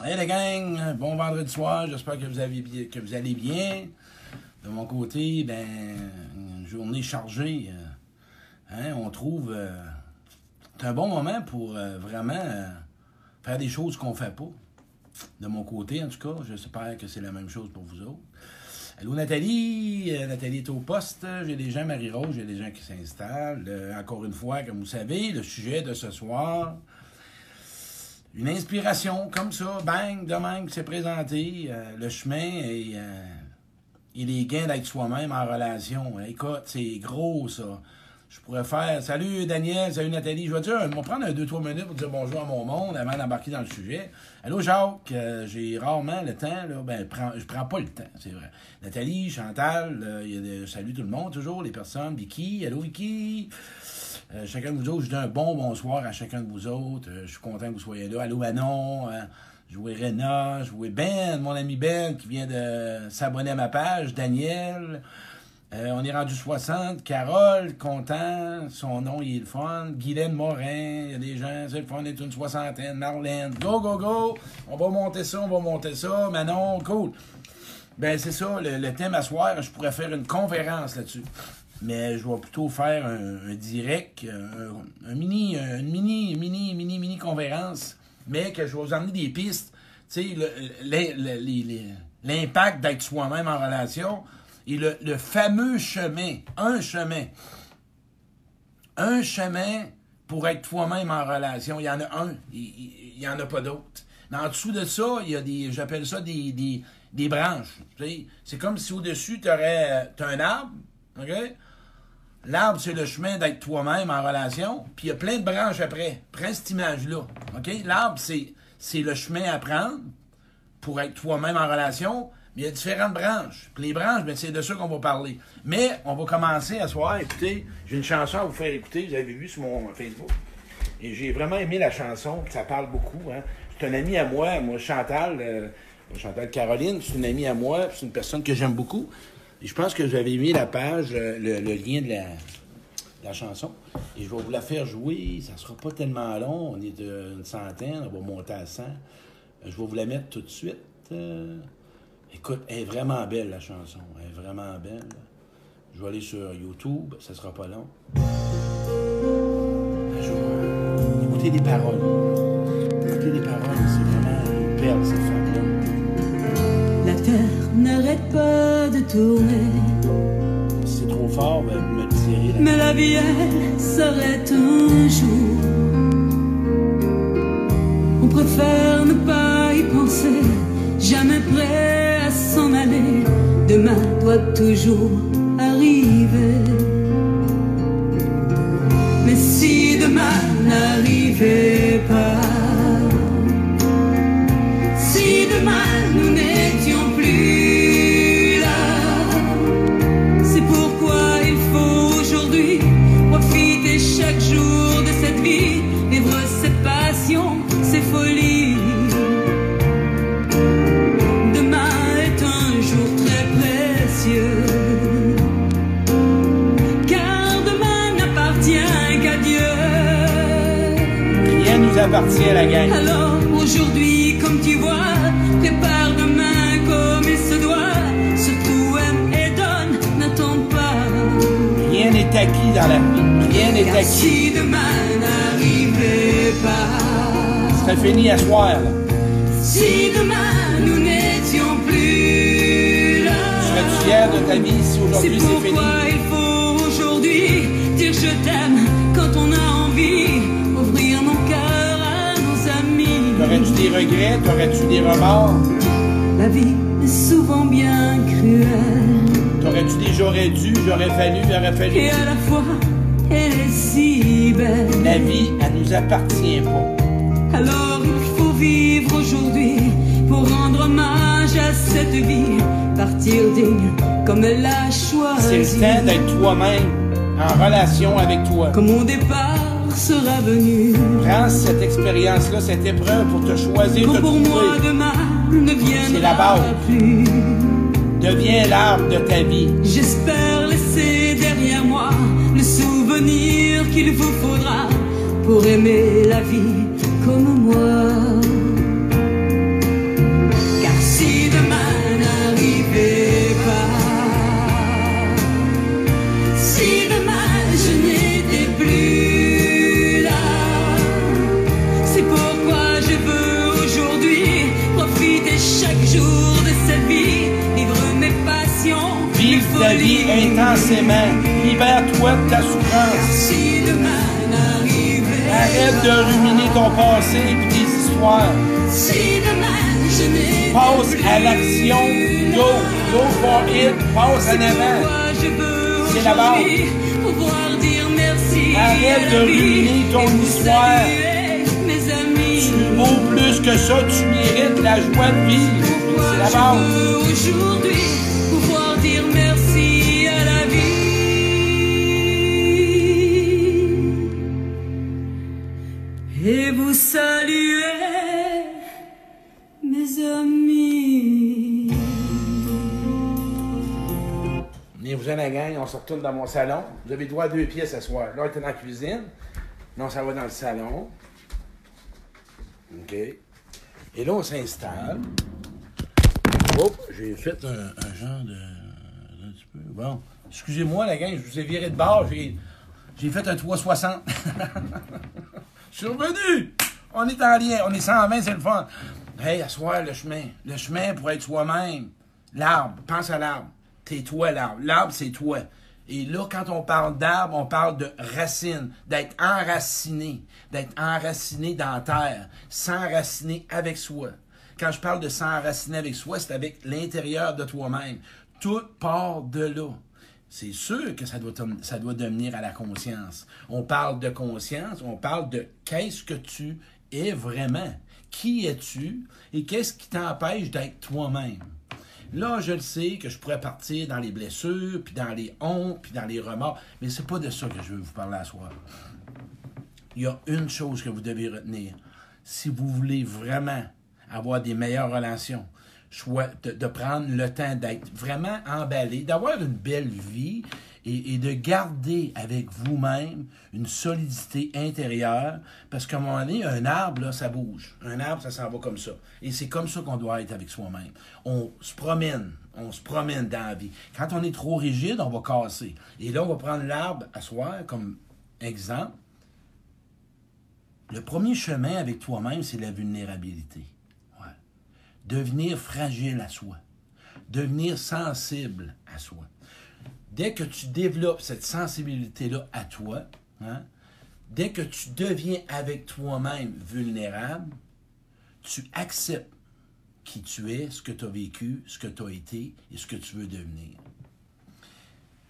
Hey les gang, bon vendredi soir, j'espère que vous, allez bien. De mon côté, ben, une journée chargée. euh, hein, on trouve. euh, c'est un bon moment pour euh, vraiment faire des choses qu'on fait pas. De mon côté, en tout cas, j'espère que c'est la même chose pour vous autres. Allô Nathalie, Nathalie est au poste, j'ai des gens, Marie-Rose, j'ai des gens qui s'installent. Encore une fois, comme vous savez, le sujet de ce soir, une inspiration comme ça, bang, de même qui s'est présenté, euh, le chemin et, euh, les gains d'être soi-même en relation. Écoute, c'est gros ça. Je pourrais faire Salut Daniel, salut Nathalie. Je vais dire, je vais prendre un 2-3 minutes pour dire bonjour à mon monde avant d'embarquer dans le sujet. Allô Jacques, euh, j'ai rarement le temps, là. Ben, prends- je prends pas le temps, c'est vrai. Nathalie, Chantal, euh, y a des- salut tout le monde, toujours, les personnes. Vicky, allô Vicky? Euh, chacun de vous autres, je dis un bon bonsoir à chacun de vous autres. Euh, je suis content que vous soyez là. Allô Manon, euh, je vois Rena, je vois Ben, mon ami Ben qui vient de s'abonner à ma page, Daniel. Euh, on est rendu 60. Carole, content. Son nom, il est le fun. Guylaine Morin. Il y a des gens, c'est le fun. Est une soixantaine. Marlène. Go, go, go. On va monter ça, on va monter ça. Manon, cool. Ben, c'est ça. Le thème à soir, je pourrais faire une conférence là-dessus. Mais je vais plutôt faire un, direct, un, mini, une mini, mini, mini, mini conférence. Mais que je vais vous emmener des pistes. Tu sais, l'impact d'être soi-même en relation et le, fameux chemin, un chemin, un chemin pour être toi-même en relation. Il y en a un, il n'y en a pas d'autre. Mais en dessous de ça, il y a des, j'appelle ça des, des, branches. tu sais. C'est comme si au-dessus, tu aurais un arbre, OK? L'arbre, c'est le chemin d'être toi-même en relation, puis il y a plein de branches après. Prends cette image-là? L'arbre, c'est, le chemin à prendre pour être toi-même en relation, mais il y a différentes branches. Les branches, ben, c'est de ça qu'on va parler. Mais on va commencer à soir. Écoutez, j'ai une chanson à vous faire écouter, vous avez vu sur mon Facebook. Et j'ai vraiment aimé la chanson, ça parle beaucoup. Hein. C'est un ami à moi, moi, Chantal, euh, Chantal Caroline, c'est une amie à moi, c'est une personne que j'aime beaucoup. Je pense que j'avais mis la page, euh, le, lien de la, chanson. Et je vais vous la faire jouer. Ça sera pas tellement long. On est de- une centaine. On va monter à 100. Euh, Je vais vous la mettre tout de suite. Euh, écoute, elle est vraiment belle, la chanson. Elle est vraiment belle. Je vais aller sur YouTube. Ça sera pas long. Je vais écouter les paroles. Écouter les paroles. C'est vraiment une perle, cette femme-là. La terre n'arrête pas de tourner, c'est trop fort, ben, me là. mais la vie elle s'arrête un jour. On préfère ne pas y penser, jamais prêt à s'en aller. Demain doit toujours arriver. Mais si demain n'arrivait À la gang. Alors aujourd'hui, comme tu vois, prépare demain comme il se doit. Surtout aime et donne, n'attends pas. Rien n'est acquis dans la vie. Rien n'est acquis. si demain n'arrivait pas, C'est fini à soir, là. si demain nous n'étions plus là, Serais-tu fier de ta vie si c'est aujourd'hui c'est fini? pourquoi il faut aujourd'hui dire je t'aime quand on a des regrets? T'aurais-tu des remords? La vie est souvent bien cruelle T'aurais-tu des j'aurais dû, j'aurais fallu, j'aurais fallu? et à la fois elle est si belle. La vie, elle nous appartient pas. Alors il faut vivre aujourd'hui pour rendre hommage à cette vie, partir digne comme elle l'a C'est choisi. le temps d'être toi-même, en relation avec toi. Comme mon départ sera venu. Prends cette expérience-là, cette épreuve pour te choisir Pour, moi demain ne la base. plus. Deviens l'arbre de ta vie. J'espère laisser derrière moi le souvenir qu'il vous faudra pour aimer la vie comme moi. Vis intensément. Libère-toi de ta souffrance. Arrête de ruminer ton passé et tes histoires. Passe à l'action. Go. Go for it. Passe en avant. C'est la base. Arrête de ruminer ton histoire. Tu vaux plus que ça. Tu mérites la joie de vivre. C'est la base. Venez vous en la gang, on se retourne dans mon salon. Vous avez droit à deux pièces ce soir. Là, était dans la cuisine. Là, on s'en va dans le salon. OK. Et là, on s'installe. Hop, j'ai fait un, un genre de. Un petit peu. Bon. Excusez-moi, la gang, je vous ai viré de bord. J'ai, j'ai fait un 360. Je suis revenu. On est en lien. On est 120, c'est le fun. Hey, à soir, le chemin. Le chemin pour être soi-même. L'arbre. Pense à l'arbre. T'es toi, l'arbre. L'arbre, c'est toi. Et là, quand on parle d'arbre, on parle de racine, d'être enraciné, d'être enraciné dans la terre, s'enraciner avec soi. Quand je parle de s'enraciner avec soi, c'est avec l'intérieur de toi-même. Tout part de là. C'est sûr que ça doit, ça doit devenir à la conscience. On parle de conscience, on parle de qu'est-ce que tu es vraiment. Qui es-tu et qu'est-ce qui t'empêche d'être toi-même? Là, je le sais que je pourrais partir dans les blessures, puis dans les hontes, puis dans les remords, mais c'est pas de ça que je veux vous parler à soir. Il y a une chose que vous devez retenir. Si vous voulez vraiment avoir des meilleures relations, de, de prendre le temps d'être vraiment emballé, d'avoir une belle vie et, de garder avec vous-même une solidité intérieure, parce qu'à un moment donné, un arbre, là, ça bouge. Un arbre, ça s'en va comme ça. Et c'est comme ça qu'on doit être avec soi-même. On se promène, on se promène dans la vie. Quand on est trop rigide, on va casser. Et là, on va prendre l'arbre à soi comme exemple. Le premier chemin avec toi-même, c'est la vulnérabilité. Devenir fragile à soi. Devenir sensible à soi. Dès que tu développes cette sensibilité-là à toi, hein, dès que tu deviens avec toi-même vulnérable, tu acceptes qui tu es, ce que tu as vécu, ce que tu as été et ce que tu veux devenir.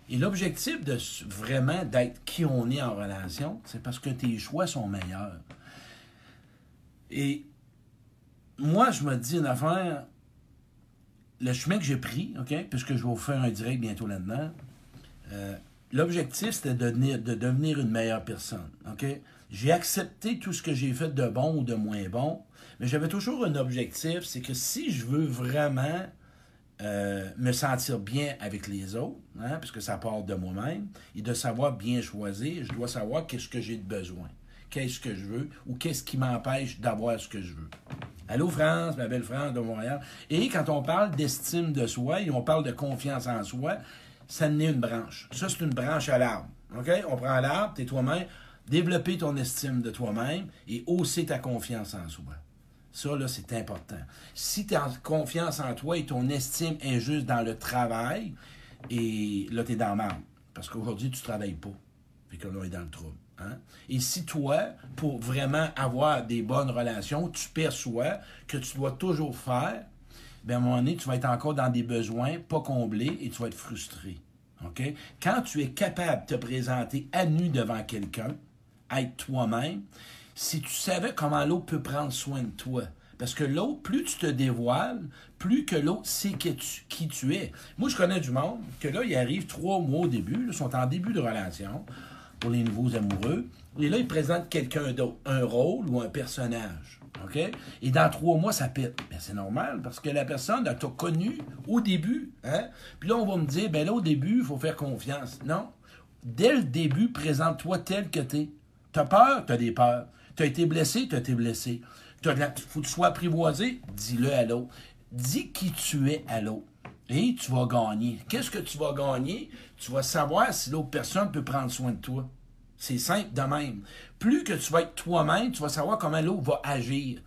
Et l'objectif de vraiment d'être qui on est en relation, c'est parce que tes choix sont meilleurs. Et moi, je me dis une affaire, le chemin que j'ai pris, OK, puisque je vais vous faire un direct bientôt là-dedans, euh, l'objectif, c'était de devenir, de devenir une meilleure personne? J'ai accepté tout ce que j'ai fait de bon ou de moins bon, mais j'avais toujours un objectif, c'est que si je veux vraiment euh, me sentir bien avec les autres, hein, parce que ça part de moi-même, et de savoir bien choisir, je dois savoir qu'est-ce que j'ai de besoin, qu'est-ce que je veux, ou qu'est-ce qui m'empêche d'avoir ce que je veux. Allô France, ma belle France de Montréal. Et quand on parle d'estime de soi et on parle de confiance en soi, ça n'est une branche. Ça, c'est une branche à l'arbre. OK? On prend l'arbre, t'es toi-même, développer ton estime de toi-même et hausser ta confiance en soi. Ça, là, c'est important. Si tu as confiance en toi et ton estime est juste dans le travail, et là, tu dans merde. Parce qu'aujourd'hui, tu ne travailles pas. Fait que là, on est dans le trouble. hein? Et si toi, pour vraiment avoir des bonnes relations, tu perçois que tu dois toujours faire, bien, à un moment donné, tu vas être encore dans des besoins pas comblés et tu vas être frustré. OK? Quand tu es capable de te présenter à nu devant quelqu'un, être toi-même, si tu savais comment l'autre peut prendre soin de toi. Parce que l'autre, plus tu te dévoiles, plus que l'autre sait que tu- qui tu es. Moi, je connais du monde que là, ils arrivent trois mois au début, ils sont en début de relation pour les nouveaux amoureux. Et là, ils présentent quelqu'un d'autre, un rôle ou un personnage. OK? Et dans trois mois, ça pète. Ben, c'est normal, parce que la personne, elle t'a connu au début. Hein? Puis là, on va me dire, ben là, au début, il faut faire confiance. Non. Dès le début, présente-toi tel que t'es. T'as peur, t'as des peurs. T'as été blessé, t'as été blessé. T'as de faut que tu sois apprivoisé, dis-le à l'autre. Dis qui tu es à l'autre. Tu vas gagner. Qu'est-ce que tu vas gagner? Tu vas savoir si l'autre personne peut prendre soin de toi. C'est simple de même. Plus que tu vas être toi-même, tu vas savoir comment l'autre va agir.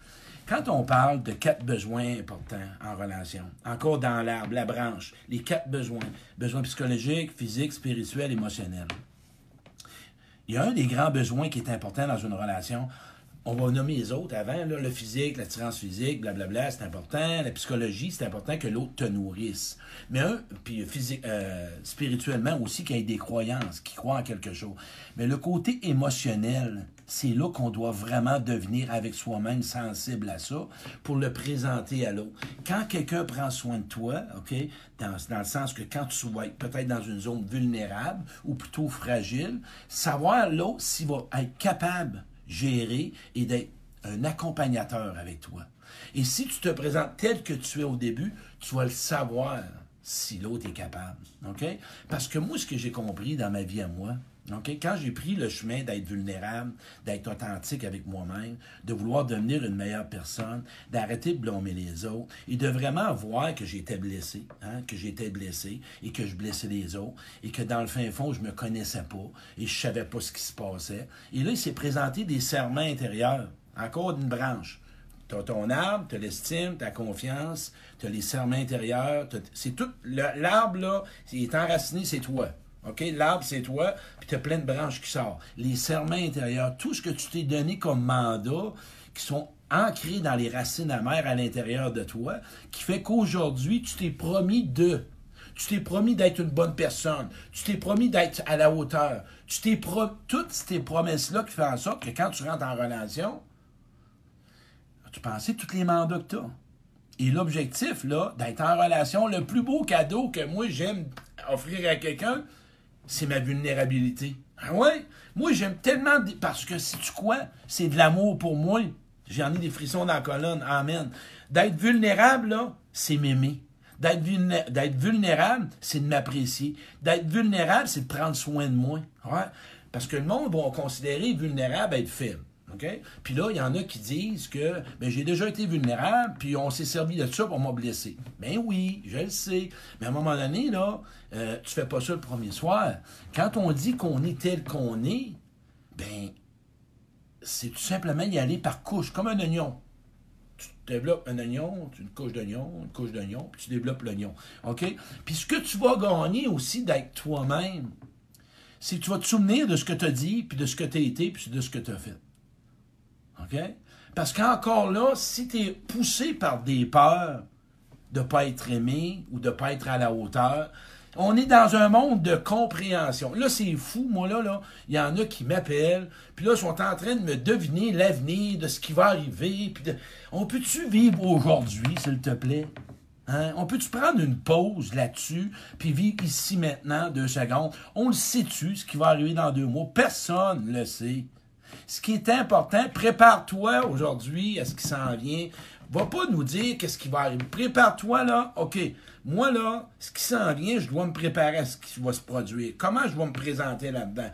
Quand on parle de quatre besoins importants en relation, encore dans l'arbre, la branche, les quatre besoins, besoins psychologiques, physiques, spirituels, émotionnels. Il y a un des grands besoins qui est important dans une relation. On va nommer les autres avant, le physique, l'attirance physique, blablabla, c'est important. La psychologie, c'est important que l'autre te nourrisse. Mais un, puis physique, euh, spirituellement aussi, qu'il y ait des croyances, qu'il croit en quelque chose. Mais le côté émotionnel, c'est là qu'on doit vraiment devenir avec soi-même sensible à ça pour le présenter à l'autre. Quand quelqu'un prend soin de toi, OK, dans, dans, le sens que quand tu vas être peut-être dans une zone vulnérable ou plutôt fragile, savoir l'autre s'il va être capable gérer et d'être un accompagnateur avec toi. Et si tu te présentes tel que tu es au début, tu vas le savoir si l'autre est capable. Parce que moi, ce que j'ai compris dans ma vie à moi, Quand j'ai pris le chemin d'être vulnérable, d'être authentique avec moi-même, de vouloir devenir une meilleure personne, d'arrêter de blâmer les autres et de vraiment voir que j'étais blessé, hein? que j'étais blessé et que je blessais les autres et que dans le fin fond, je me connaissais pas et je savais pas ce qui se passait. Et là, il s'est présenté des serments intérieurs, encore d'une branche. Tu as ton arbre, tu as l'estime, ta confiance, tu as les serments intérieurs. C'est tout. L'arbre, là, il est enraciné, c'est toi. OK? L'arbre, c'est toi, puis tu as plein de branches qui sortent. Les serments intérieurs, tout ce que tu t'es donné comme mandat, qui sont ancrés dans les racines amères à l'intérieur de toi, qui fait qu'aujourd'hui, tu t'es promis de. Tu t'es promis d'être une bonne personne. Tu t'es promis d'être à la hauteur. Tu t'es. Toutes ces promesses-là qui font en sorte que quand tu rentres en relation, tu pensais tous les mandats que tu as. Et l'objectif, là, d'être en relation, le plus beau cadeau que moi j'aime offrir à quelqu'un, c'est ma vulnérabilité. Ah ouais? Moi, j'aime tellement. Parce que si tu quoi? C'est de l'amour pour moi. J'en ai des frissons dans la colonne. Amen. D'être vulnérable, là, c'est m'aimer. D'être vulnérable, c'est de m'apprécier. D'être vulnérable, c'est de prendre soin de moi. Ouais? Parce que le monde va considérer vulnérable être faible. Puis là, il y en a qui disent que ben, j'ai déjà été vulnérable, puis on s'est servi de ça pour m'a blessé. Ben oui, je le sais. Mais à un moment donné, là, euh, tu fais pas ça le premier soir. Quand on dit qu'on est tel qu'on est, ben, c'est tout simplement y aller par couche, comme un oignon. Tu développes un oignon, une couche d'oignon, une couche d'oignon, puis tu développes l'oignon. OK? Puis ce que tu vas gagner aussi d'être toi-même, c'est que tu vas te souvenir de ce que tu as dit, puis de ce que tu as été, puis de ce que tu as fait. Parce qu'encore là, si tu es poussé par des peurs de ne pas être aimé ou de ne pas être à la hauteur, on est dans un monde de compréhension. Là, c'est fou, moi, là, là, il y en a qui m'appellent, puis là, sont en train de me deviner l'avenir, de ce qui va arriver. Puis On peut-tu vivre aujourd'hui, s'il te plaît? Hein? On peut-tu prendre une pause là-dessus, puis vivre ici maintenant, deux secondes? On le sait-tu, ce qui va arriver dans deux mois? Personne ne le sait. Ce qui est important, prépare-toi aujourd'hui à ce qui s'en vient. Va pas nous dire qu'est-ce qui va arriver. Prépare-toi là. OK. Moi là, ce qui s'en vient, je dois me préparer à ce qui va se produire. Comment je vais me présenter là-dedans?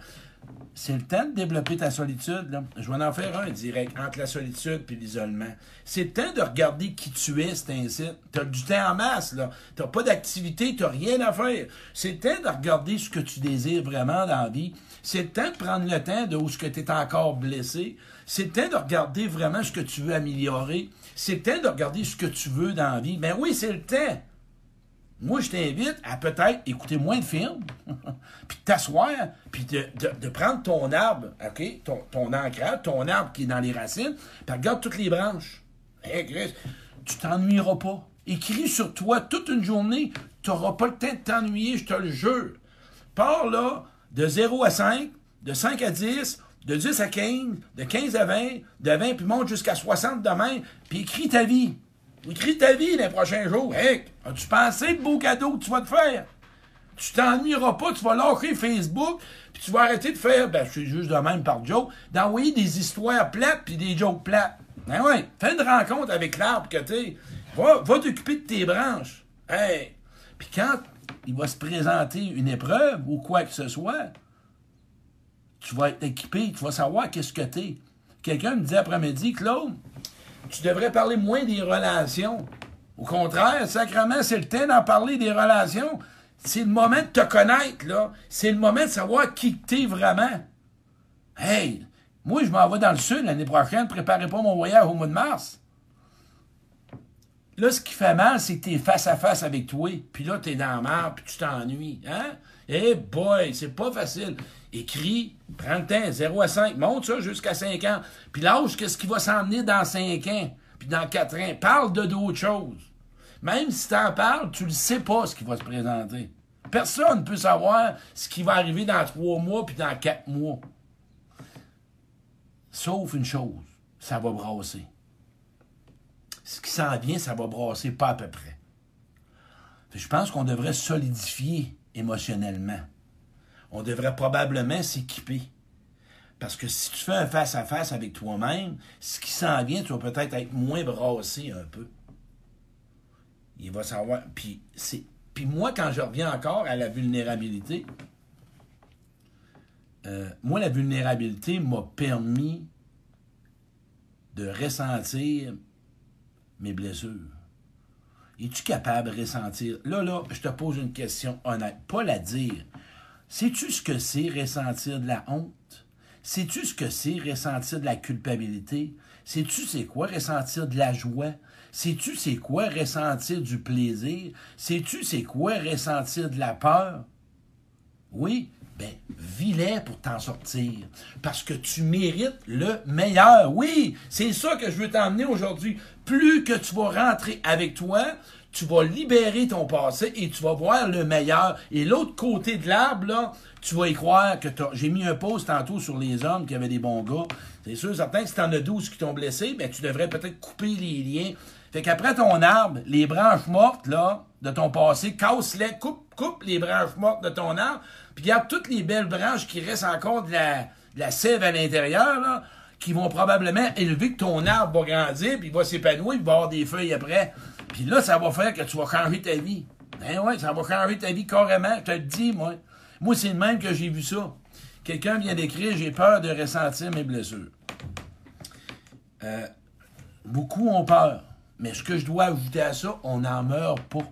C'est le temps de développer ta solitude. Je vais en faire un direct entre la solitude et l'isolement. C'est le temps de regarder qui tu es, c'est ainsi. Tu as du temps en masse, là. Tu pas d'activité, tu rien à faire. C'est le temps de regarder ce que tu désires vraiment dans la vie. C'est le temps de prendre le temps de où ce que tu es encore blessé. C'est le temps de regarder vraiment ce que tu veux améliorer. C'est le temps de regarder ce que tu veux dans la vie. Ben oui, c'est le temps. Moi, je t'invite à peut-être écouter moins de films, puis t'asseoir, puis de, prendre ton arbre, OK? Ton, ton ton arbre qui est dans les racines, puis regarde toutes les branches. Hey, Chris, tu t'ennuieras pas. Écris sur toi toute une journée, tu n'auras pas le temps de t'ennuyer, je te le jure. Pars là, de 0 à 5, de 5 à 10, de 10 à 15, de 15 à 20, de 20 puis monte jusqu'à 60 demain, puis écris ta vie. Écris ta vie les prochains jours. Hey, as-tu pensé de beaux cadeaux que tu vas te faire? Tu t'ennuieras pas, tu vas lâcher Facebook, puis tu vas arrêter de faire, ben, je suis juste de même par joke, d'envoyer des histoires plates puis des jokes plates. Ben ouais, fais une rencontre avec l'arbre que t'es. Va, va t'occuper de tes branches. Hey! Puis quand il va se présenter une épreuve ou quoi que ce soit, tu vas être équipé, tu vas savoir qu'est-ce que t'es. Quelqu'un me dit après-midi, Claude, tu devrais parler moins des relations. Au contraire, sacrement, c'est le temps d'en parler des relations. C'est le moment de te connaître, là. C'est le moment de savoir qui t'es vraiment. Hey, moi, je m'en vais dans le sud l'année prochaine. Préparez pas mon voyage au mois de mars. Là, ce qui fait mal, c'est que t'es face à face avec toi, puis là, t'es dans la merde, puis tu t'ennuies. Hein? Eh boy, c'est pas facile. Écris, prends le temps, 0 à 5, monte ça jusqu'à 5 ans. Puis l'âge, qu'est-ce qui va s'emmener dans 5 ans, puis dans 4 ans? Parle de d'autres choses. Même si t'en parles, tu ne sais pas ce qui va se présenter. Personne ne peut savoir ce qui va arriver dans 3 mois, puis dans 4 mois. Sauf une chose, ça va brasser. Ce qui s'en vient, ça va brasser pas à peu près. Je pense qu'on devrait solidifier émotionnellement. On devrait probablement s'équiper. Parce que si tu fais un face-à-face avec toi-même, ce qui s'en vient, tu vas peut-être être moins brassé un peu. Il va savoir. Puis, moi, quand je reviens encore à la vulnérabilité, euh, moi, la vulnérabilité m'a permis de ressentir mes blessures. Es-tu capable de ressentir? Là, là, je te pose une question honnête, pas la dire. Sais-tu ce que c'est ressentir de la honte? Sais-tu ce que c'est ressentir de la culpabilité? Sais-tu c'est quoi ressentir de la joie? Sais-tu c'est quoi ressentir du plaisir? Sais-tu c'est quoi ressentir de la peur? Oui, ben, vis pour t'en sortir. Parce que tu mérites le meilleur. Oui, c'est ça que je veux t'emmener aujourd'hui. Plus que tu vas rentrer avec toi, tu vas libérer ton passé et tu vas voir le meilleur. Et l'autre côté de l'arbre, là, tu vas y croire que j'ai mis un post tantôt sur les hommes qui avaient des bons gars. C'est sûr, certain que si t'en as 12 qui t'ont blessé, ben, tu devrais peut-être couper les liens. Fait qu'après ton arbre, les branches mortes, là, de ton passé, casse-les, coupe, coupe les branches mortes de ton arbre, puis garde toutes les belles branches qui restent encore de la, de la sève à l'intérieur, qui vont probablement élever que ton arbre va grandir, puis il va s'épanouir, il va avoir des feuilles après. Puis là, ça va faire que tu vas changer ta vie. Ben ouais, ça va changer ta vie carrément, je te le dis, moi. Moi, c'est le même que j'ai vu ça. Quelqu'un vient d'écrire J'ai peur de ressentir mes blessures. Euh, beaucoup ont peur. Mais ce que je dois ajouter à ça, on n'en meurt pas.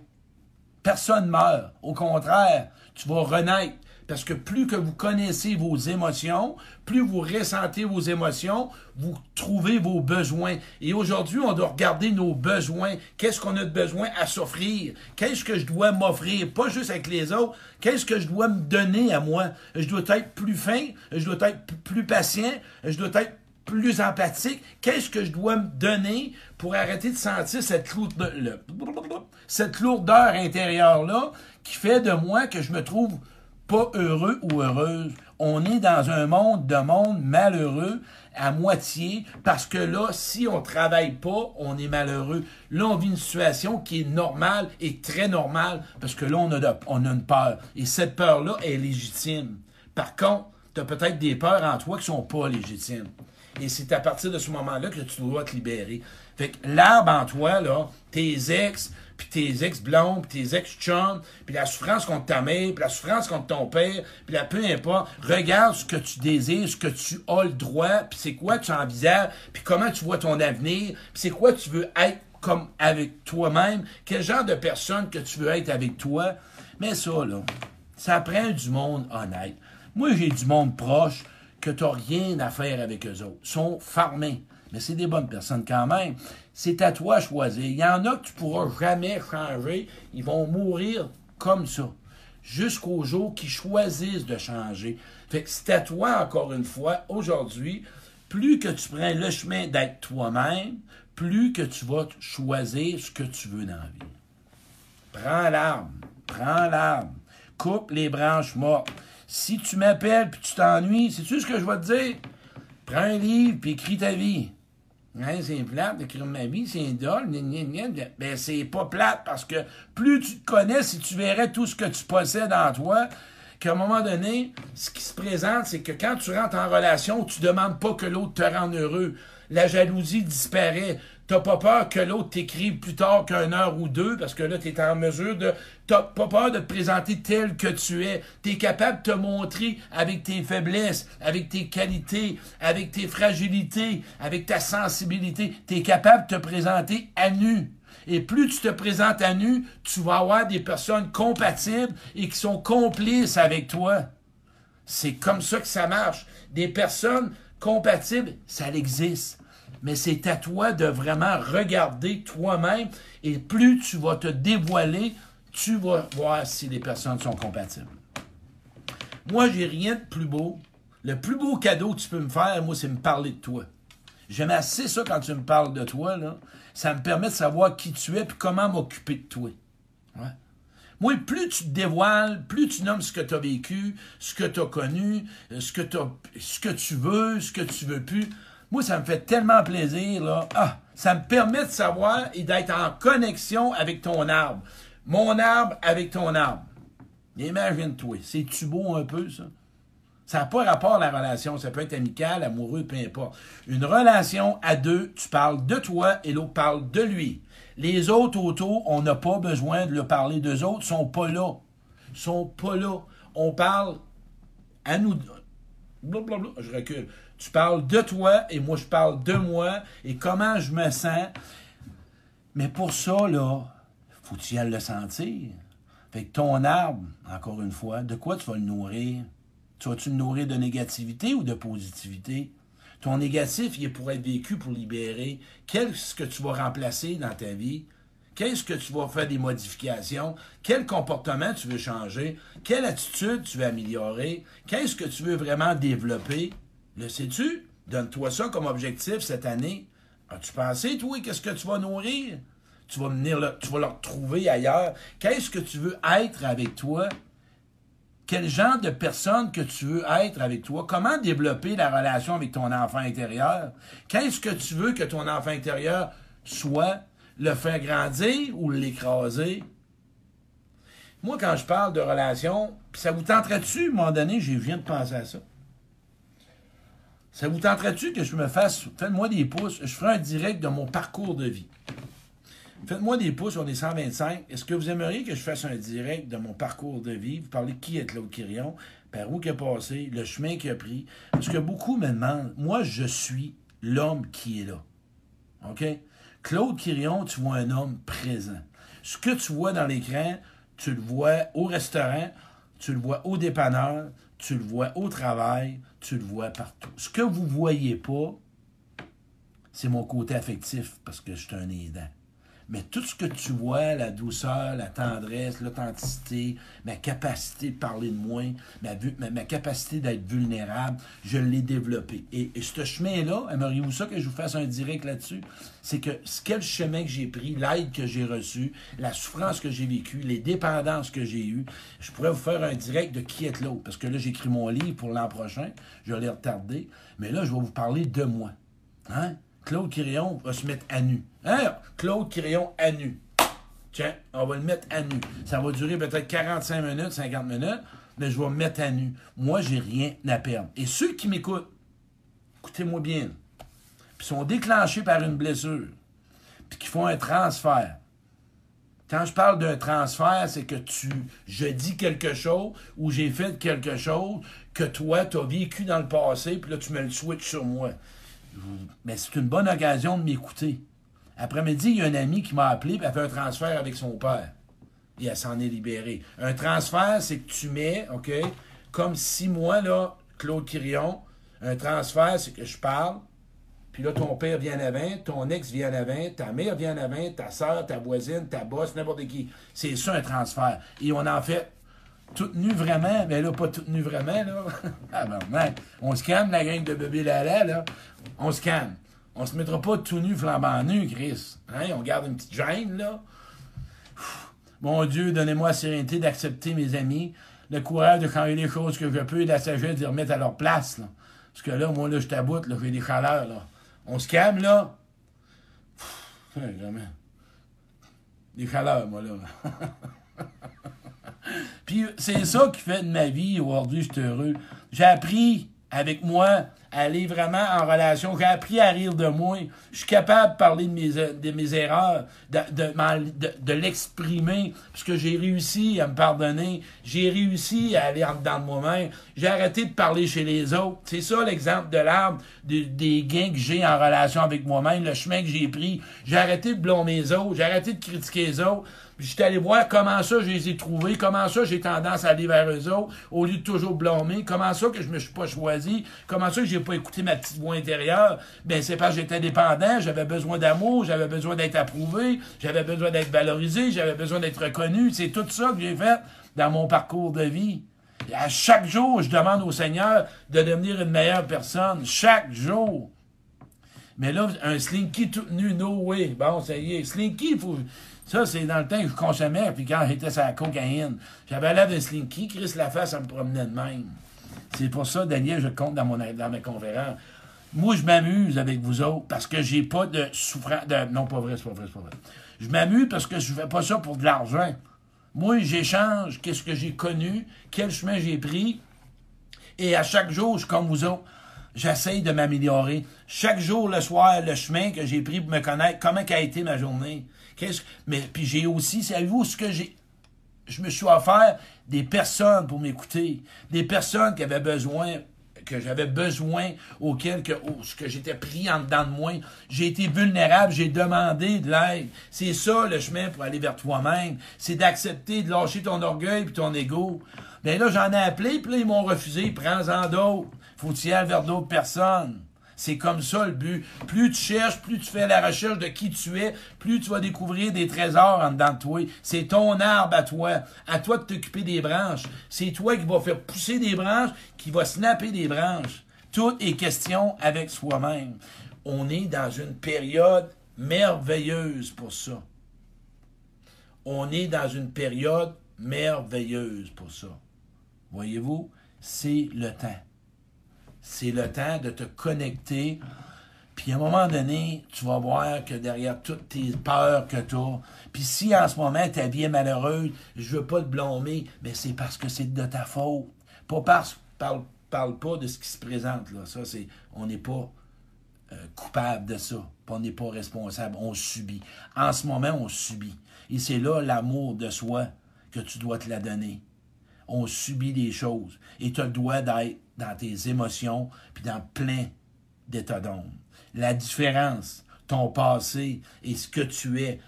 Personne meurt. Au contraire, tu vas renaître. Parce que plus que vous connaissez vos émotions, plus vous ressentez vos émotions, vous trouvez vos besoins. Et aujourd'hui, on doit regarder nos besoins. Qu'est-ce qu'on a de besoin à s'offrir? Qu'est-ce que je dois m'offrir? Pas juste avec les autres. Qu'est-ce que je dois me donner à moi? Je dois être plus fin, je dois être plus patient, je dois être plus empathique. Qu'est-ce que je dois me donner pour arrêter de sentir cette lourdeur, cette lourdeur intérieure-là qui fait de moi que je me trouve pas heureux ou heureuse. On est dans un monde de monde malheureux à moitié parce que là, si on travaille pas, on est malheureux. Là, on vit une situation qui est normale et très normale parce que là, on a, on a une peur. Et cette peur-là est légitime. Par contre, tu as peut-être des peurs en toi qui sont pas légitimes. Et c'est à partir de ce moment-là que tu dois te libérer. Fait que l'arbre en toi, là, tes ex, puis tes ex-blondes, puis tes ex-chums, puis la souffrance contre ta mère, puis la souffrance contre ton père, puis la peu importe, regarde ce que tu désires, ce que tu as le droit, puis c'est quoi tu envisages, puis comment tu vois ton avenir, puis c'est quoi tu veux être comme avec toi-même, quel genre de personne que tu veux être avec toi? Mais ça, là, ça prend du monde honnête. Moi, j'ai du monde proche que tu n'as rien à faire avec eux autres. Ils sont farmés mais c'est des bonnes personnes quand même. C'est à toi de choisir. Il y en a que tu pourras jamais changer. Ils vont mourir comme ça. Jusqu'au jour qu'ils choisissent de changer. Fait que c'est à toi, encore une fois, aujourd'hui, plus que tu prends le chemin d'être toi-même, plus que tu vas choisir ce que tu veux dans la vie. Prends l'arme. Prends l'arme. Coupe les branches mortes. Si tu m'appelles puis tu t'ennuies, sais-tu ce que je vais te dire? Prends un livre puis écris ta vie. Hein, c'est plate d'écrire ma vie, c'est dole, ben c'est pas plate parce que plus tu te connais, si tu verrais tout ce que tu possèdes en toi, qu'à un moment donné, ce qui se présente, c'est que quand tu rentres en relation, tu demandes pas que l'autre te rende heureux. La jalousie disparaît. T'as pas peur que l'autre t'écrive plus tard qu'une heure ou deux, parce que là, tu en mesure de. T'as pas peur de te présenter tel que tu es. Tu es capable de te montrer avec tes faiblesses, avec tes qualités, avec tes fragilités, avec ta sensibilité. Tu es capable de te présenter à nu. Et plus tu te présentes à nu, tu vas avoir des personnes compatibles et qui sont complices avec toi. C'est comme ça que ça marche. Des personnes compatibles, ça existe. Mais c'est à toi de vraiment regarder toi-même et plus tu vas te dévoiler, tu vas voir si les personnes sont compatibles. Moi, j'ai rien de plus beau. Le plus beau cadeau que tu peux me faire, moi, c'est me parler de toi. J'aime assez ça quand tu me parles de toi, là. Ça me permet de savoir qui tu es et comment m'occuper de toi. Moi, plus tu te dévoiles, plus tu nommes ce que tu as vécu, ce que tu as connu, ce que, ce que tu veux, ce que tu veux plus. Moi, ça me fait tellement plaisir, là. Ah, ça me permet de savoir et d'être en connexion avec ton arbre. Mon arbre avec ton arbre. Imagine-toi. C'est-tu beau un peu, ça? Ça n'a pas rapport à la relation. Ça peut être amical, amoureux, peu importe. Une relation à deux, tu parles de toi et l'autre parle de lui. Les autres autour, on n'a pas besoin de leur parler d'eux autres, sont pas là. sont pas là. On parle à nous. Blablabla, je recule. Tu parles de toi et moi je parle de moi et comment je me sens. Mais pour ça, là, faut-il le sentir. Fait que ton arbre, encore une fois, de quoi tu vas le nourrir? Tu vas-tu le nourrir de négativité ou de positivité? Ton négatif, il est pour être vécu, pour libérer. Qu'est-ce que tu vas remplacer dans ta vie? Qu'est-ce que tu vas faire des modifications? Quel comportement tu veux changer? Quelle attitude tu veux améliorer? Qu'est-ce que tu veux vraiment développer? Le sais-tu? Donne-toi ça comme objectif cette année. As-tu pensé, toi, qu'est-ce que tu vas nourrir? Tu vas venir tu vas le retrouver ailleurs. Qu'est-ce que tu veux être avec toi? quel genre de personne que tu veux être avec toi, comment développer la relation avec ton enfant intérieur, qu'est-ce que tu veux que ton enfant intérieur soit, le faire grandir ou l'écraser? Moi, quand je parle de relation, ça vous tenterait-tu, à un moment donné, je viens de penser à ça. Ça vous tenterait-tu que je me fasse, faites-moi des pouces, je ferai un direct de mon parcours de vie. Faites-moi des pouces, on est 125. Est-ce que vous aimeriez que je fasse un direct de mon parcours de vie? Vous parlez qui est Claude Quirion, par où il a passé, le chemin qu'il a pris? Parce que beaucoup me demandent, moi, je suis l'homme qui est là. OK? Claude Quirion, tu vois un homme présent. Ce que tu vois dans l'écran, tu le vois au restaurant, tu le vois au dépanneur, tu le vois au travail, tu le vois partout. Ce que vous ne voyez pas, c'est mon côté affectif parce que je suis un aidant. Mais tout ce que tu vois, la douceur, la tendresse, l'authenticité, ma capacité de parler de moi, ma, capacité d'être vulnérable, je l'ai développé. Et, ce chemin-là, aimeriez-vous ça que je vous fasse un direct là-dessus? C'est que quel chemin que j'ai pris, l'aide que j'ai reçue, la souffrance que j'ai vécue, les dépendances que j'ai eues, je pourrais vous faire un direct de qui est l'autre. Parce que là, j'écris mon livre pour l'an prochain. Je l'ai retardé. Mais là, je vais vous parler de moi. Hein? Claude Quirion va se mettre à nu. Hein? Claude Quirion à nu. Tiens, on va le mettre à nu. Ça va durer peut-être 45 minutes, 50 minutes, mais je vais me mettre à nu. Moi, j'ai rien à perdre. Et ceux qui m'écoutent, écoutez-moi bien, puis sont déclenchés par une blessure, puis qui font un transfert. Quand je parle d'un transfert, c'est que tu, je dis quelque chose ou j'ai fait quelque chose que toi, tu as vécu dans le passé, puis là, tu me le switches sur moi. Mais c'est une bonne occasion de m'écouter. Après-midi, il y a un ami qui m'a appelé et a fait un transfert avec son père. Et elle s'en est libérée. Un transfert, c'est que tu mets, OK, comme si moi, là, Claude Quirion, un transfert, c'est que je parle, puis là, ton père vient en avant, ton ex vient en avant, ta mère vient en avant, ta soeur, ta voisine, ta bosse, n'importe qui. C'est ça un transfert. Et on en fait tout nu vraiment, mais là, pas tout nu vraiment, là. ah ben, on se calme, la gang de bébé Lala, là. On se calme. On se mettra pas tout nu, flambant nu, Chris. Hein? On garde une petite gêne, là. Mon Dieu, donnez-moi la sérénité d'accepter mes amis, le courage de changer les choses que je peux et la sagesse de les remettre à leur place, là. Parce que là, moi, là, je t'aboute, là, j'ai des chaleurs, là. On se calme, là. vraiment. Des chaleurs, moi, là. Puis c'est ça qui fait de ma vie aujourd'hui, je suis heureux. J'ai appris avec moi à aller vraiment en relation. J'ai appris à rire de moi. Je suis capable de parler de mes, mes erreurs, de, de, de, l'exprimer, parce que j'ai réussi à me pardonner. J'ai réussi à aller en dedans de moi-même. J'ai arrêté de parler chez les autres. C'est ça l'exemple de l'arbre, des gains que j'ai en relation avec moi-même, le chemin que j'ai pris. J'ai arrêté de blâmer les autres. J'ai arrêté de critiquer les autres. J'étais allé voir comment ça je les ai trouvés, comment ça j'ai tendance à aller vers eux autres, au lieu de toujours blâmer, comment ça que je me suis pas choisi, comment ça que j'ai pas écouté ma petite voix intérieure, ben c'est parce que j'étais dépendant, j'avais besoin d'amour, j'avais besoin d'être approuvé, j'avais besoin d'être valorisé, j'avais besoin d'être reconnu. C'est tout ça que j'ai fait dans mon parcours de vie. Et à chaque jour, je demande au Seigneur de devenir une meilleure personne. Chaque jour. Mais là, un slinky tout nu, no way. Bon, ça y est. Slinky, faut... ça, c'est dans le temps que je consommais, puis quand j'étais sur la cocaïne. J'avais l'air d'un slinky, Chris la face, ça me promenait de même. C'est pour ça, Daniel, je compte dans, mon, dans mes conférences. Moi, je m'amuse avec vous autres parce que j'ai pas de souffrance. Non, pas vrai, c'est pas vrai, c'est pas vrai. Je m'amuse parce que je fais pas ça pour de l'argent. Moi, j'échange qu'est-ce que j'ai connu, quel chemin j'ai pris, et à chaque jour, je suis comme vous autres. J'essaye de m'améliorer. Chaque jour, le soir, le chemin que j'ai pris pour me connaître, comment a été ma journée. Mais puis j'ai aussi, savez-vous ce que j'ai je me suis offert des personnes pour m'écouter, des personnes qui avaient besoin que j'avais besoin, auquel que, que j'étais pris en dedans de moi. J'ai été vulnérable, j'ai demandé de l'aide. C'est ça le chemin pour aller vers toi-même. C'est d'accepter de lâcher ton orgueil et ton ego. Ben là, j'en ai appelé, puis là, ils m'ont refusé. Prends-en d'autres. Faut-il aller vers d'autres personnes? C'est comme ça le but. Plus tu cherches, plus tu fais la recherche de qui tu es, plus tu vas découvrir des trésors en dedans de toi. C'est ton arbre à toi. À toi de t'occuper des branches. C'est toi qui vas faire pousser des branches, qui va snapper des branches. Tout est question avec soi-même. On est dans une période merveilleuse pour ça. On est dans une période merveilleuse pour ça. Voyez-vous, c'est le temps c'est le temps de te connecter. Puis à un moment donné, tu vas voir que derrière toutes tes peurs que tu as, puis si en ce moment ta vie est malheureuse, je veux pas te blâmer, mais c'est parce que c'est de ta faute. Pas parce parle, parle pas de ce qui se présente là. Ça c'est on n'est pas euh, coupable de ça. On n'est pas responsable, on subit. En ce moment, on subit. Et c'est là l'amour de soi que tu dois te la donner. On subit des choses. Et tu dois d'être dans tes émotions, puis dans plein d'états d'ombre. La différence, ton passé et ce que tu es,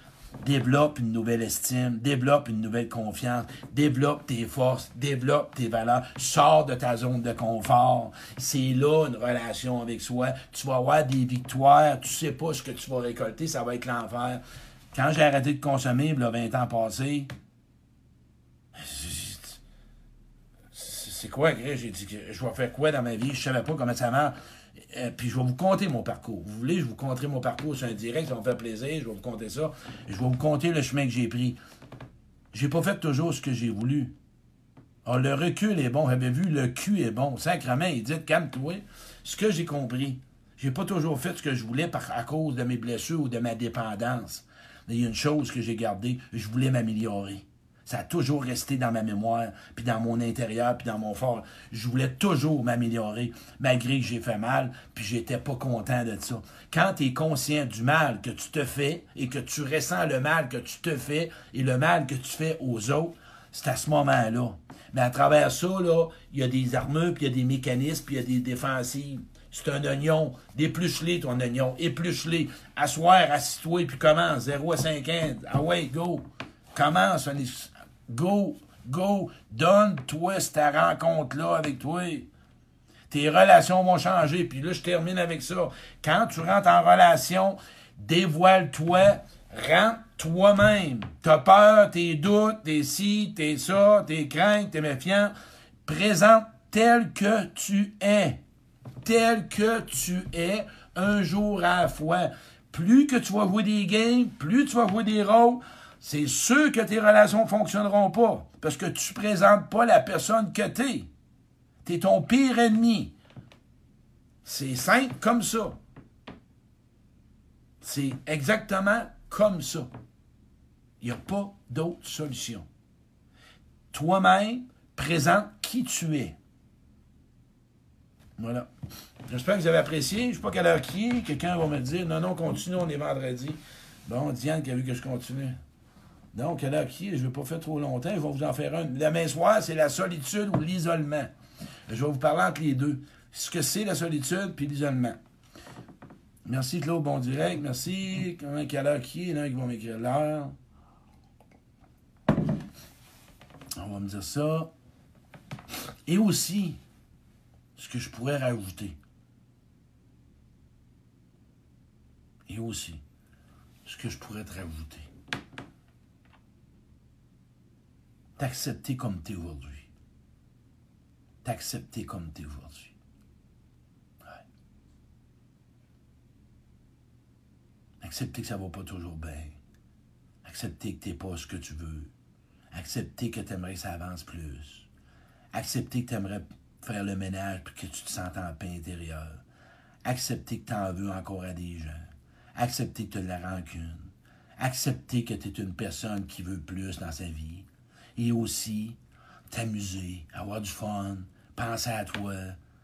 développe une nouvelle estime, développe une nouvelle confiance, développe tes forces, développe tes valeurs, sors de ta zone de confort. C'est là une relation avec soi. Tu vas avoir des victoires, tu sais pas ce que tu vas récolter, ça va être l'enfer. Quand j'ai arrêté de consommer, il y a 20 ans passés, c'est quoi, J'ai dit, je vais faire quoi dans ma vie? Je savais pas comment ça marche. Euh, puis je vais vous compter mon parcours. Vous voulez, je vous conterai mon parcours sur un direct, ça va me faire plaisir, je vais vous compter ça. Je vais vous compter le chemin que j'ai pris. J'ai pas fait toujours ce que j'ai voulu. Ah, le recul est bon. J'avais vu, le cul est bon? Sacrement, il dit, calme-toi. Ce que j'ai compris, j'ai pas toujours fait ce que je voulais par, à cause de mes blessures ou de ma dépendance. Il y a une chose que j'ai gardée, je voulais m'améliorer. Ça a toujours resté dans ma mémoire, puis dans mon intérieur, puis dans mon fort. Je voulais toujours m'améliorer, malgré que j'ai fait mal, puis j'étais pas content de ça. Quand tu es conscient du mal que tu te fais et que tu ressens le mal que tu te fais et le mal que tu fais aux autres, c'est à ce moment-là. Mais à travers ça, il y a des armures, puis il y a des mécanismes, puis il y a des défensives. C'est un oignon. Dépluche-les, ton oignon. Épluche-les. Asseoir, assis-toi, puis commence. 0 à 50. Ah ouais, go. Commence. Go, go, donne-toi cette rencontre-là avec toi. Tes relations vont changer. Puis là, je termine avec ça. Quand tu rentres en relation, dévoile-toi, rentre toi-même. T'as peur, tes doutes, tes si, tes ça, tes craintes, tes méfiants. Présente tel que tu es. Tel que tu es, un jour à la fois. Plus que tu vas jouer des games, plus tu vas jouer des rôles, c'est sûr que tes relations ne fonctionneront pas parce que tu ne présentes pas la personne que tu es. Tu es ton pire ennemi. C'est simple comme ça. C'est exactement comme ça. Il n'y a pas d'autre solution. Toi-même, présente qui tu es. Voilà. J'espère que vous avez apprécié. Je ne sais pas quelle heure qui est. Quelqu'un va me dire non, non, continue, on est vendredi. Bon, Diane qui a vu que je continue. Donc, là, qui, je ne vais pas faire trop longtemps, je vais vous en faire un. Demain soir, c'est la solitude ou l'isolement. Je vais vous parler entre les deux. Ce que c'est la solitude puis l'isolement. Merci Claude, bon direct. Merci. Comment quelle heure qui est? Il y en a qui vont m'écrire l'heure. On va me dire ça. Et aussi, ce que je pourrais rajouter. Et aussi, ce que je pourrais rajouter. T'accepter comme t'es aujourd'hui. T'accepter comme t'es aujourd'hui. Ouais. Accepter que ça va pas toujours bien. Accepter que t'es pas ce que tu veux. Accepter que t'aimerais que ça avance plus. Accepter que t'aimerais faire le ménage puis que tu te sentes en paix intérieure. Accepter que t'en veux encore à des gens. Accepter que tu as de la rancune. Accepter que tu es une personne qui veut plus dans sa vie. Et aussi, t'amuser, avoir du fun, penser à toi,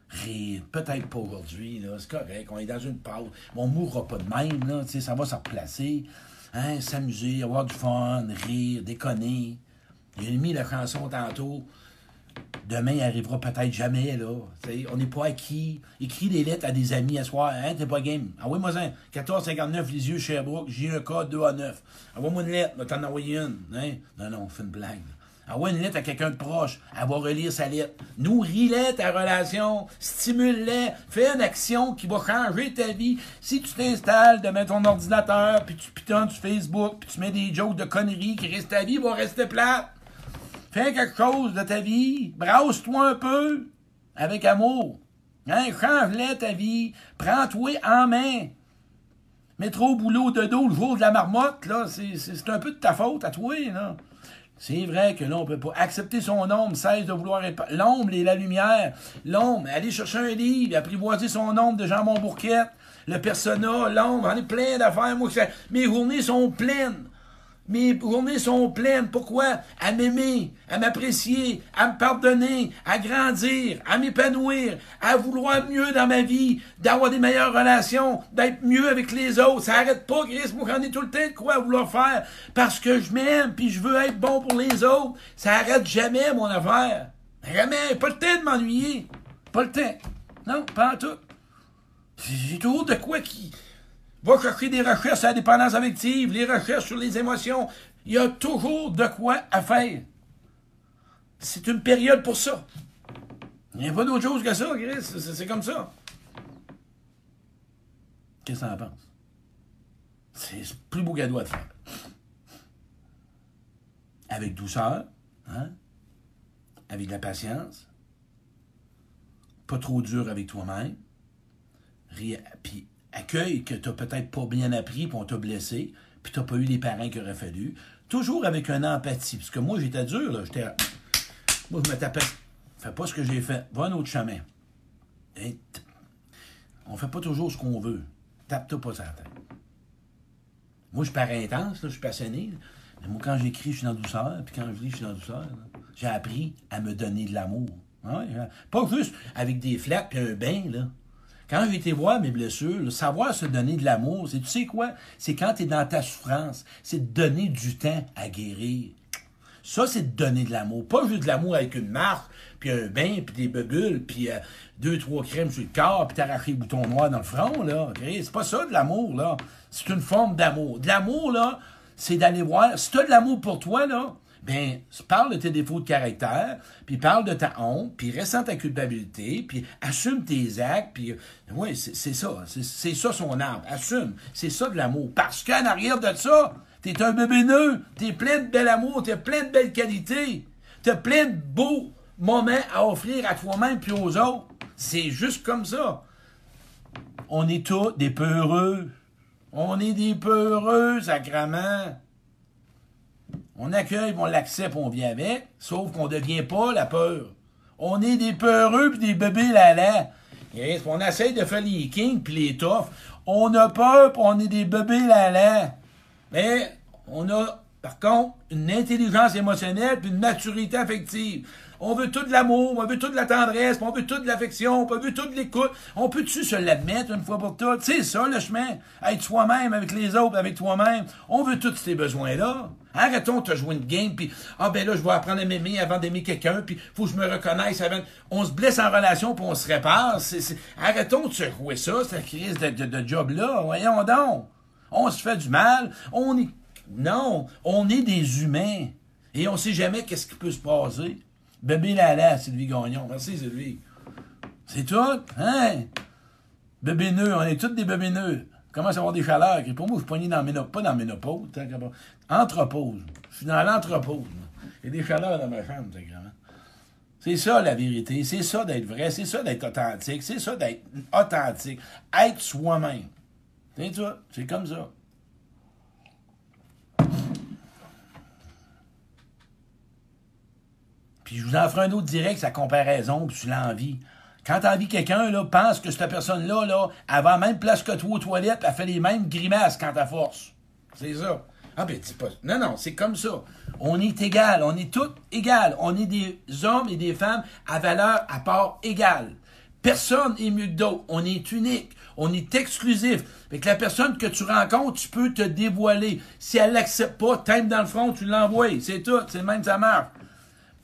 rire. Peut-être pas aujourd'hui, c'est correct, on est dans une pause. On mourra pas de même, là, ça va se replacer. Hein, s'amuser, avoir du fun, rire, déconner. J'ai mis la chanson tantôt. Demain, arrivera peut-être jamais, là. On n'est pas acquis. Écris des lettres à des amis à soir. Hein, t'es pas game. Envoie-moi ça. 1459, les yeux Sherbrooke. J'ai un code 2 à 9. Envoie-moi une lettre. T'en envoyer une. Hein? Non, non, fais une blague. Envoie une lettre à quelqu'un de proche. Elle va relire sa lettre. Nourris-les ta relation. Stimule-les. Fais une action qui va changer ta vie. Si tu t'installes de mettre ton ordinateur, puis tu pitonnes sur Facebook, puis tu mets des jokes de conneries qui restent ta vie, va rester plate. Fais quelque chose de ta vie. Brasse-toi un peu. Avec amour. Hein? Change-les ta vie. Prends-toi en main. Trop au boulot de dos le jour de la marmotte, là, c'est un peu de ta faute à toi, là. C'est vrai que là, on peut pas accepter son ombre, cesse de vouloir être... L'ombre et la lumière. L'ombre, aller chercher un livre, apprivoiser son ombre de Jean Bourquette. Le persona, l'ombre, on est plein d'affaires. Moi, mes journées sont pleines. Mes journées sont pleines. Pourquoi? À m'aimer, à m'apprécier, à me pardonner, à grandir, à m'épanouir, à vouloir mieux dans ma vie, d'avoir des meilleures relations, d'être mieux avec les autres. Ça arrête pas, Chris. Moi, j'en ai tout le temps de quoi à vouloir faire. Parce que je m'aime, puis je veux être bon pour les autres. Ça arrête jamais, mon affaire. Jamais. Pas le temps de m'ennuyer. Pas le temps. Non, pas en tout. J'ai toujours de quoi qui Va chercher des recherches sur la dépendance affective, les recherches sur les émotions. Il y a toujours de quoi à faire. C'est une période pour ça. Il n'y a pas d'autre chose que ça, Chris. C'est comme ça. Qu'est-ce que tu en penses? C'est plus beau cadeau à te faire. Avec douceur, hein? avec la patience, pas trop dur avec toi-même, puis accueille que tu n'as peut-être pas bien appris, puis on t'a blessé, puis tu n'as pas eu les parents qu'il aurait fallu. Toujours avec une empathie. Parce que moi, j'étais dur, là. J'étais. Moi, je me tapais. Fais pas ce que j'ai fait. Va un autre chemin. Et on fait pas toujours ce qu'on veut. Tape-toi pas sur la tête. Moi, je parais intense, là, je suis passionné. Mais moi, quand j'écris, je suis dans la douceur. Puis quand je lis, je suis dans la douceur. J'ai appris à me donner de l'amour. Ah pas juste avec des flats puis un bain, là. Quand j'ai été voir mes blessures, savoir se donner de l'amour, c'est tu sais quoi? C'est quand tu es dans ta souffrance, c'est de donner du temps à guérir. Ça, c'est de donner de l'amour. Pas juste de l'amour avec une marque, puis un bain, puis des bebules, puis euh, deux, trois crèmes sur le corps, puis t'arracher les boutons noirs dans le front, là. C'est pas ça de l'amour, là. C'est une forme d'amour. De l'amour, là, c'est d'aller voir. Si tu as de l'amour pour toi, là, ben, parle de tes défauts de caractère, puis parle de ta honte, puis ressens ta culpabilité, puis assume tes actes, puis euh, oui, c'est ça, c'est ça son arbre, assume, c'est ça de l'amour. Parce qu'en arrière de ça, t'es un bébé nœud, t'es plein de bel amour, t'as plein de belles qualités, t'as plein de beaux moments à offrir à toi-même puis aux autres. C'est juste comme ça. On est tous des peu heureux. On est des peu heureux, sacrement. On accueille, on l'accepte, on vient avec, sauf qu'on ne devient pas la peur. On est des peureux puis des bébés là-là. on essaye de faire les kings puis les toughs. On a peur puis on est des bébés là-là. Mais on a, par contre, une intelligence émotionnelle puis une maturité affective. On veut tout de l'amour, on veut tout de la tendresse, on veut tout de l'affection, on veut tout de l'écoute. On peut-tu se l'admettre une fois pour toutes? C'est ça le chemin. Être soi-même avec les autres, avec toi-même. On veut tous ces besoins-là. Arrêtons de te jouer une game, puis ah ben là, je vais apprendre à m'aimer avant d'aimer quelqu'un, puis faut que je me reconnaisse avant. On se blesse en relation, puis on se répare. Arrêtons de se jouer ça, cette crise de, de job-là. Voyons donc. On se fait du mal. On est. Non, on est des humains. Et on sait jamais qu'est-ce qui peut se passer. Bébé Lala, Sylvie Gagnon. Merci, Sylvie. C'est tout, hein? Bébé on est tous des bébés nœuds. commence à avoir des chaleurs? Pour moi, je suis dans ménopause, pas dans ménopause, entrepause. Je suis dans l'entrepause. Il y a des chaleurs dans ma chambre, sacrément. C'est ça la vérité, c'est ça d'être vrai, c'est ça d'être authentique, c'est ça d'être authentique, être soi-même. C'est ça, c'est comme ça. Puis je vous en ferai un autre direct, sa comparaison, puis tu l'envie. Quand t'envies quelqu'un, là, pense que cette personne-là, là, elle va même place que toi aux toilettes, elle fait les mêmes grimaces quand elle force. C'est ça. Ah ben, c'est pas... Non, non, c'est comme ça. On est égal, on est tous égal. On est des hommes et des femmes à valeur à part égale. Personne est mieux que d'autres. On est unique. On est exclusif. Fait que la personne que tu rencontres, tu peux te dévoiler. Si elle l'accepte pas, t'aimes dans le front, tu l'envoies. C'est tout. C'est même, ça marche.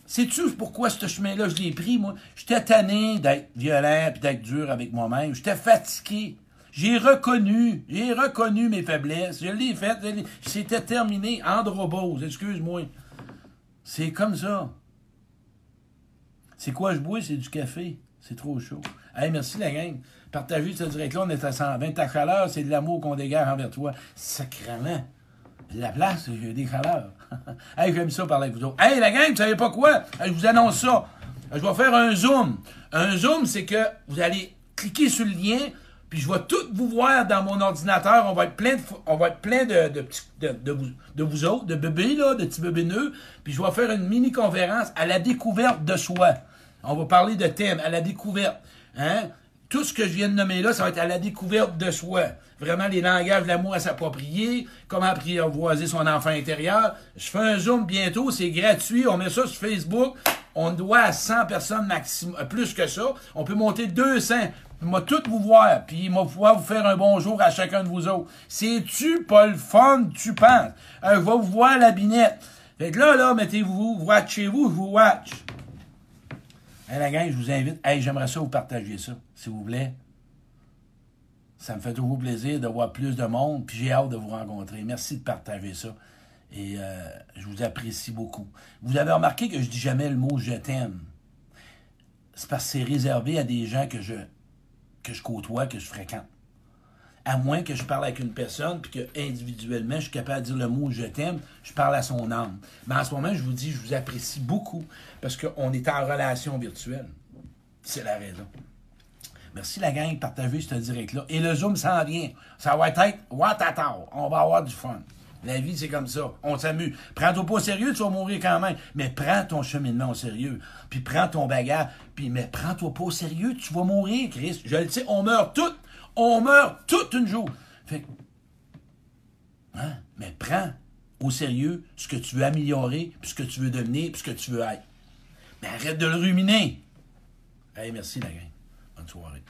Sais-tu pourquoi ce chemin-là, je l'ai pris, moi? J'étais tanné d'être violent puis d'être dur avec moi-même. J'étais fatigué. J'ai reconnu, j'ai reconnu mes faiblesses. Je l'ai fait. C'était terminé. Androbose, excuse-moi. C'est comme ça. C'est quoi je bois? C'est du café. C'est trop chaud. Hey, merci la gang. Partagez ce direct-là, on est à 120. Ta chaleur, c'est de l'amour qu'on dégage envers toi. Sacrement la place, j'ai des chaleurs. hey, j'aime ça parler avec vous autres. Hey, la gang, vous savez pas quoi? je vous annonce ça. Je vais faire un zoom. Un zoom, c'est que vous allez cliquer sur le lien, puis je vais tout vous voir dans mon ordinateur. On va être plein de, on va être plein de, de, de, vous, de vous autres, de bébés, là, de petits bébés nœuds. Puis je vais faire une mini-conférence à la découverte de soi. On va parler de thème, à la découverte. Hein? Tout ce que je viens de nommer là, ça va être à la découverte de soi. Vraiment, les langages de l'amour à s'approprier, comment apprivoiser son enfant intérieur. Je fais un zoom bientôt, c'est gratuit, on met ça sur Facebook. On doit à 100 personnes maximum, euh, plus que ça. On peut monter 200. Moi, tout vous voir, puis moi pouvoir vous faire un bonjour à chacun de vous autres. C'est-tu pas le fun, tu penses? Euh, je vous voir la binette. Fait que là, là, mettez-vous, watchez-vous, je vous watch. Hey, la gang, je vous invite. Hey, j'aimerais ça vous partager ça, s'il vous plaît. Ça me fait toujours plaisir de voir plus de monde, puis j'ai hâte de vous rencontrer. Merci de partager ça. Et euh, je vous apprécie beaucoup. Vous avez remarqué que je dis jamais le mot je t'aime. C'est parce que c'est réservé à des gens que je, que je côtoie, que je fréquente à moins que je parle avec une personne, puis que individuellement, je suis capable de dire le mot je t'aime, je parle à son âme. Mais en ce moment, je vous dis, je vous apprécie beaucoup parce qu'on est en relation virtuelle. C'est la raison. Merci la gang de partager ce direct-là. Et le Zoom s'en vient. Ça va être what On va avoir du fun. La vie, c'est comme ça. On s'amuse. Prends-toi pas au sérieux, tu vas mourir quand même. Mais prends ton cheminement au sérieux. Puis prends ton bagage. Puis, mais prends-toi pas au sérieux, tu vas mourir, Chris. Je le sais, on meurt tous on meurt toute une jour. Hein? Mais prends au sérieux ce que tu veux améliorer, puis ce que tu veux devenir, puis ce que tu veux être. Mais arrête de le ruminer. Hey, merci la gang. Bonne soirée.